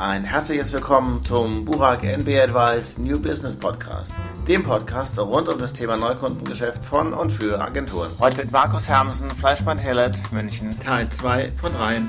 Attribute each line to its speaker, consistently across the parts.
Speaker 1: Ein herzliches Willkommen zum Burak NB Advice New Business Podcast, dem Podcast rund um das Thema Neukundengeschäft von und für Agenturen. Heute mit Markus Hermsen, Fleischmann Hellet, München.
Speaker 2: Teil 2 von 3.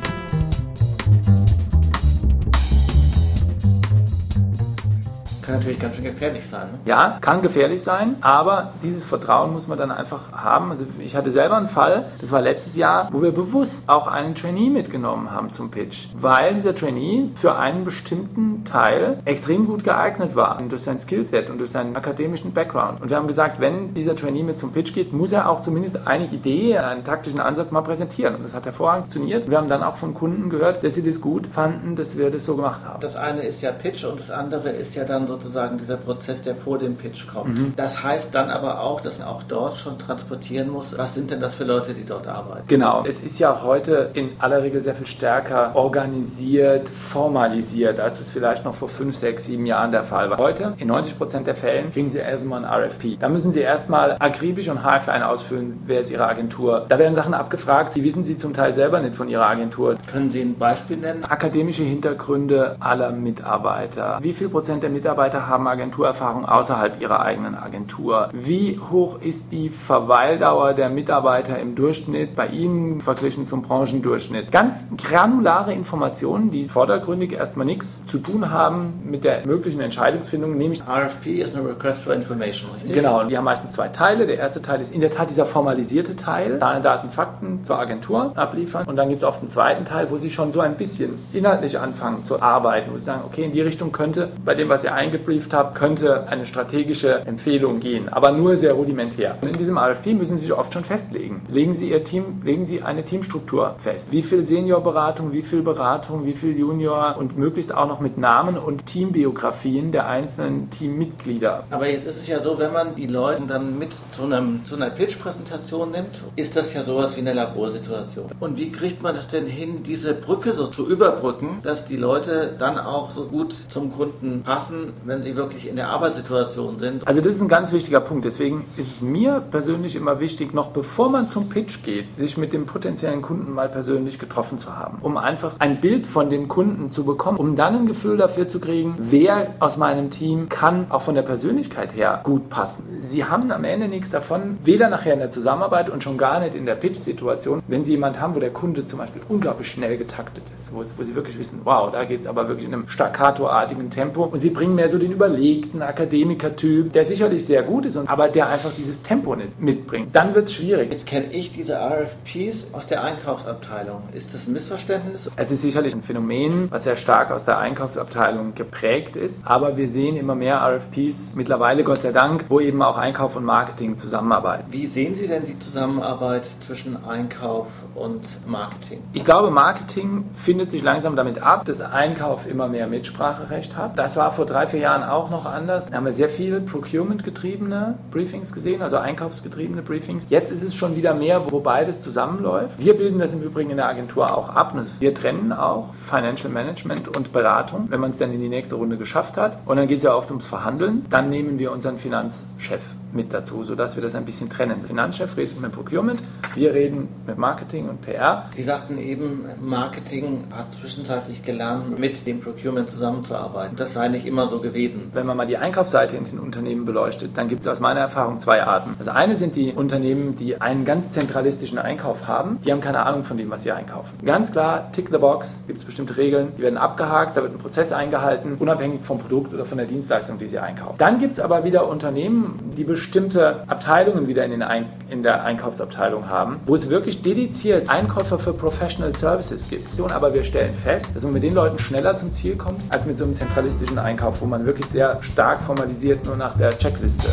Speaker 1: natürlich ganz schön gefährlich sein. Ne?
Speaker 2: Ja, kann gefährlich sein, aber dieses Vertrauen muss man dann einfach haben. Also ich hatte selber einen Fall, das war letztes Jahr, wo wir bewusst auch einen Trainee mitgenommen haben zum Pitch, weil dieser Trainee für einen bestimmten Teil extrem gut geeignet war durch sein Skillset und durch seinen akademischen Background. Und wir haben gesagt, wenn dieser Trainee mit zum Pitch geht, muss er auch zumindest eine Idee, einen taktischen Ansatz mal präsentieren. Und das hat hervorragend funktioniert. Wir haben dann auch von Kunden gehört, dass sie das gut fanden, dass wir das so gemacht haben.
Speaker 1: Das eine ist ja Pitch und das andere ist ja dann so sozusagen dieser Prozess, der vor dem Pitch kommt. Mhm. Das heißt dann aber auch, dass man auch dort schon transportieren muss, was sind denn das für Leute, die dort arbeiten?
Speaker 2: Genau. Es ist ja heute in aller Regel sehr viel stärker organisiert, formalisiert, als es vielleicht noch vor fünf, sechs, sieben Jahren der Fall war. Heute, in 90 Prozent der Fällen, kriegen Sie erstmal ein RFP. Da müssen Sie erstmal akribisch und haarklein ausfüllen, wer ist Ihre Agentur. Da werden Sachen abgefragt, die wissen Sie zum Teil selber nicht von Ihrer Agentur.
Speaker 1: Können Sie ein Beispiel nennen?
Speaker 2: Akademische Hintergründe aller Mitarbeiter. Wie viel Prozent der Mitarbeiter Mitarbeiter haben Agenturerfahrung außerhalb ihrer eigenen Agentur? Wie hoch ist die Verweildauer der Mitarbeiter im Durchschnitt bei Ihnen verglichen zum Branchendurchschnitt? Ganz granulare Informationen, die vordergründig erstmal nichts zu tun haben mit der möglichen Entscheidungsfindung, nämlich
Speaker 1: RFP ist eine Request for Information,
Speaker 2: richtig? Genau, die haben meistens zwei Teile. Der erste Teil ist in der Tat dieser formalisierte Teil, Zahlen, Daten, Fakten zur Agentur abliefern. Und dann gibt es oft einen zweiten Teil, wo sie schon so ein bisschen inhaltlich anfangen zu arbeiten, wo sie sagen, okay, in die Richtung könnte bei dem, was ihr eingebaut gebrieft habe, könnte eine strategische Empfehlung gehen, aber nur sehr rudimentär. Und in diesem RFP müssen Sie sich oft schon festlegen. Legen Sie Ihr Team, legen Sie eine Teamstruktur fest. Wie viel Seniorberatung, wie viel Beratung, wie viel Junior und möglichst auch noch mit Namen und Teambiografien der einzelnen Teammitglieder.
Speaker 1: Aber jetzt ist es ja so, wenn man die Leute dann mit zu, einem, zu einer Pitch-Präsentation nimmt, ist das ja sowas wie eine Laborsituation. Und wie kriegt man das denn hin, diese Brücke so zu überbrücken, dass die Leute dann auch so gut zum Kunden passen, wenn sie wirklich in der Arbeitssituation sind.
Speaker 2: Also das ist ein ganz wichtiger Punkt. Deswegen ist es mir persönlich immer wichtig, noch bevor man zum Pitch geht, sich mit dem potenziellen Kunden mal persönlich getroffen zu haben, um einfach ein Bild von dem Kunden zu bekommen, um dann ein Gefühl dafür zu kriegen, wer aus meinem Team kann auch von der Persönlichkeit her gut passen. Sie haben am Ende nichts davon, weder nachher in der Zusammenarbeit und schon gar nicht in der Pitch-Situation, wenn Sie jemanden haben, wo der Kunde zum Beispiel unglaublich schnell getaktet ist, wo, wo Sie wirklich wissen, wow, da geht es aber wirklich in einem staccato-artigen Tempo und Sie bringen mehr so den überlegten Akademiker-Typ, der sicherlich sehr gut ist, aber der einfach dieses Tempo nicht mitbringt. Dann wird es schwierig.
Speaker 1: Jetzt kenne ich diese RFPs aus der Einkaufsabteilung. Ist das ein Missverständnis?
Speaker 2: Es ist sicherlich ein Phänomen, was sehr stark aus der Einkaufsabteilung geprägt ist, aber wir sehen immer mehr RFPs mittlerweile, Gott sei Dank, wo eben auch Einkauf und Marketing zusammenarbeiten.
Speaker 1: Wie sehen Sie denn die Zusammenarbeit zwischen Einkauf und Marketing?
Speaker 2: Ich glaube, Marketing findet sich langsam damit ab, dass Einkauf immer mehr Mitspracherecht hat. Das war vor drei, vier vier Jahren auch noch anders. Da haben wir sehr viel Procurement-getriebene Briefings gesehen, also einkaufsgetriebene Briefings. Jetzt ist es schon wieder mehr, wo beides zusammenläuft. Wir bilden das im Übrigen in der Agentur auch ab. Wir trennen auch Financial Management und Beratung, wenn man es dann in die nächste Runde geschafft hat. Und dann geht es ja oft ums Verhandeln. Dann nehmen wir unseren Finanzchef mit dazu, sodass wir das ein bisschen trennen. Finanzchef redet mit Procurement, wir reden mit Marketing und PR.
Speaker 1: Sie sagten eben, Marketing hat zwischenzeitlich gelernt, mit dem Procurement zusammenzuarbeiten. Das sei nicht immer so gewesen.
Speaker 2: Wenn man mal die Einkaufsseite in den Unternehmen beleuchtet, dann gibt es aus meiner Erfahrung zwei Arten. Das eine sind die Unternehmen, die einen ganz zentralistischen Einkauf haben. Die haben keine Ahnung von dem, was sie einkaufen. Ganz klar, tick the box, gibt es bestimmte Regeln, die werden abgehakt, da wird ein Prozess eingehalten, unabhängig vom Produkt oder von der Dienstleistung, die sie einkaufen. Dann gibt es aber wieder Unternehmen, die bestimmte Abteilungen wieder in, Ein in der Einkaufsabteilung haben, wo es wirklich dediziert Einkäufer für Professional Services gibt. Aber wir stellen fest, dass man mit den Leuten schneller zum Ziel kommt, als mit so einem zentralistischen Einkauf, wo man wirklich sehr stark formalisiert nur nach der Checkliste.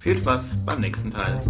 Speaker 1: Viel Spaß beim nächsten Teil.